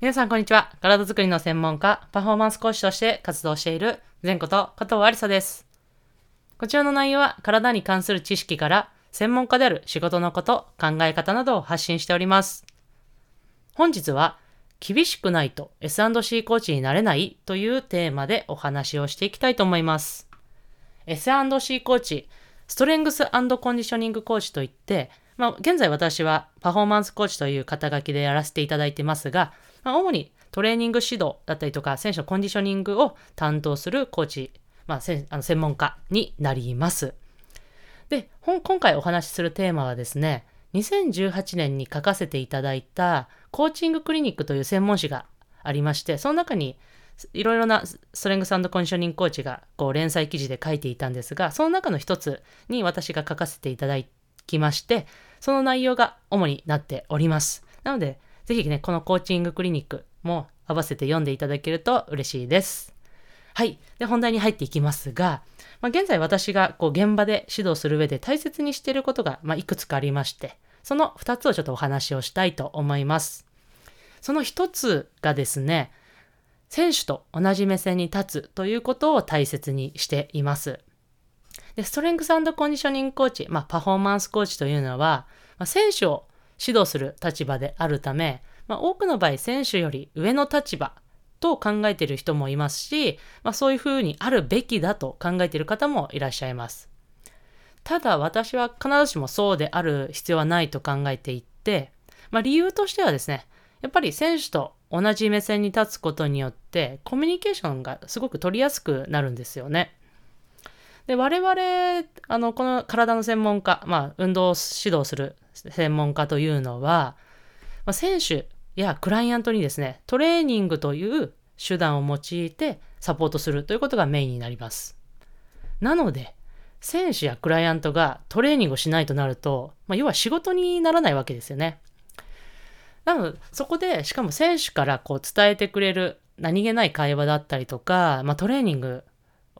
皆さんこんにちは。体づくりの専門家、パフォーマンス講師として活動している前こと加藤ありさです。こちらの内容は体に関する知識から専門家である仕事のこと、考え方などを発信しております。本日は厳しくないと S&C コーチになれないというテーマでお話をしていきたいと思います。S&C コーチ、ストレングスコンディショニングコーチといって、まあ、現在私はパフォーマンスコーチという肩書きでやらせていただいてますが、まあ、主にトレーニング指導だったりとか、選手のコンディショニングを担当するコーチ、まあ、あの専門家になります。で、今回お話しするテーマはですね、2018年に書かせていただいたコーチングクリニックという専門誌がありまして、その中にいろいろなストレングスコンディショニングコーチがこう連載記事で書いていたんですが、その中の一つに私が書かせていただいたきまして、その内容が主になっております。なので、ぜひね、このコーチングクリニックも合わせて読んでいただけると嬉しいです。はい。で、本題に入っていきますが、まあ、現在私がこう現場で指導する上で大切にしていることが、まあ、いくつかありまして、その2つをちょっとお話をしたいと思います。その1つがですね、選手と同じ目線に立つということを大切にしています。で、ストレングスコンディショニングコーチ、まあ、パフォーマンスコーチというのは、まあ、選手を指導する立場であるため、まあ、多くの場合、選手より上の立場と考えている人もいますし、まあ、そういうふうにあるべきだと考えている方もいらっしゃいます。ただ、私は必ずしもそうである必要はないと考えていて、まあ、理由としてはですね、やっぱり選手と同じ目線に立つことによって、コミュニケーションがすごく取りやすくなるんですよね。で、我々、あの、この体の専門家、まあ、運動指導する専門家というのは、まあ、選手やクライアントにですね、トレーニングという手段を用いてサポートするということがメインになります。なので、選手やクライアントがトレーニングをしないとなると、まあ、要は仕事にならないわけですよね。なので、そこで、しかも選手からこう伝えてくれる何気ない会話だったりとか、まあ、トレーニング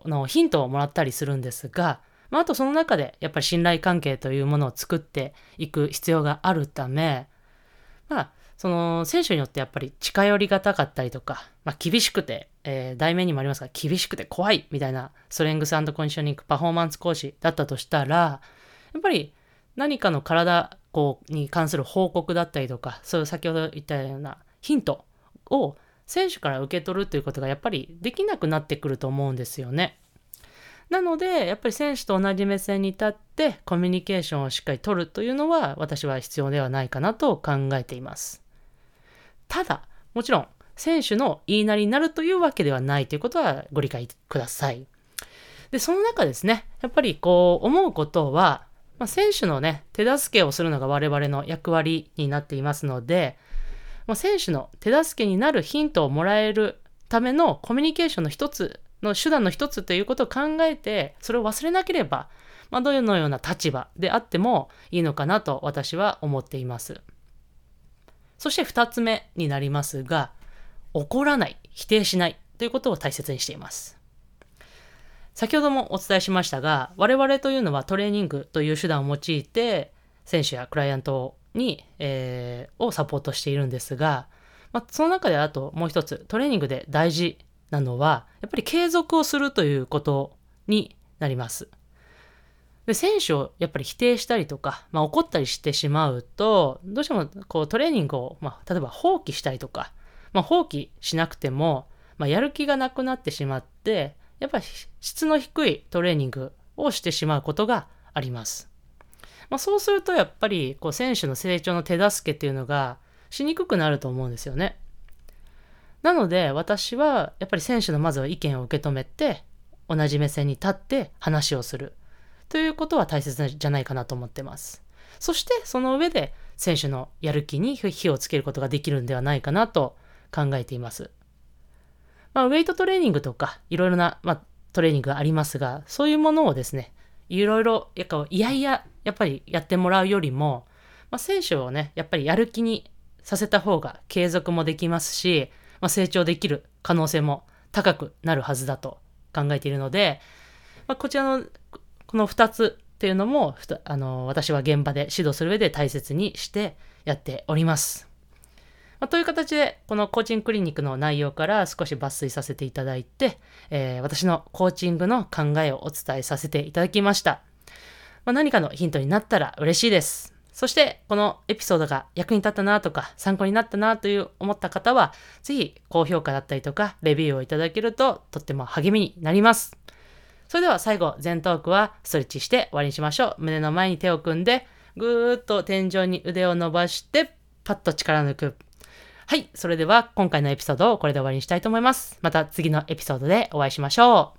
のヒントをもらったりするんですが、まあ、あとその中でやっぱり信頼関係というものを作っていく必要があるため、まあ、その選手によってやっぱり近寄りがたかったりとか、まあ、厳しくて、えー、題名にもありますが、厳しくて怖いみたいなストレングスコンディショニングパフォーマンス講師だったとしたら、やっぱり何かの体こうに関する報告だったりとか、そういう先ほど言ったようなヒントを選手から受け取るということがやっぱりできなくなってくると思うんですよね。なので、やっぱり選手と同じ目線に立ってコミュニケーションをしっかり取るというのは私は必要ではないかなと考えています。ただ、もちろん選手の言いなりになるというわけではないということはご理解ください。で、その中ですね、やっぱりこう思うことは、まあ、選手のね、手助けをするのが我々の役割になっていますので、まあ、選手の手助けになるヒントをもらえるためのコミュニケーションの一つの手段の一つということを考えて、それを忘れなければ、まあ、どのような立場であってもいいのかなと私は思っています。そして二つ目になりますが、怒らない、否定しないということを大切にしています。先ほどもお伝えしましたが、我々というのはトレーニングという手段を用いて、選手やクライアントに、えー、をサポートしているんですが、まあ、その中であともう一つ、トレーニングで大事なのは、やっぱり継続をするということになります。で、選手をやっぱり否定したりとか、まあ、怒ったりしてしまうと、どうしてもこうトレーニングを、まあ、例えば放棄したりとか、まあ、放棄しなくても、まあ、やる気がなくなってしまって、やっぱり質の低いトレーニングをしてしまうことがあります。まあ、そうするとやっぱりこう選手の成長の手助けっていうのがしにくくなると思うんですよね。なので私はやっぱり選手のまずは意見を受け止めて同じ目線に立って話をするということは大切じゃないかなと思ってます。そしてその上で選手のやる気に火をつけることができるんではないかなと考えています。まあ、ウェイトトレーニングとかいろいろな、まあ、トレーニングがありますがそういうものをですねいろいろやっいやいややっぱりやってもらうよりも、まあ、選手をねやっぱりやる気にさせた方が継続もできますし、まあ、成長できる可能性も高くなるはずだと考えているので、まあ、こちらのこの2つっていうのもあの私は現場で指導する上で大切にしてやっております。まあ、という形で、このコーチングクリニックの内容から少し抜粋させていただいて、えー、私のコーチングの考えをお伝えさせていただきました。まあ、何かのヒントになったら嬉しいです。そして、このエピソードが役に立ったなとか、参考になったなという思った方は、ぜひ高評価だったりとか、レビューをいただけるととっても励みになります。それでは最後、前トークはストレッチして終わりにしましょう。胸の前に手を組んで、ぐーっと天井に腕を伸ばして、パッと力抜く。はい。それでは今回のエピソードをこれで終わりにしたいと思います。また次のエピソードでお会いしましょう。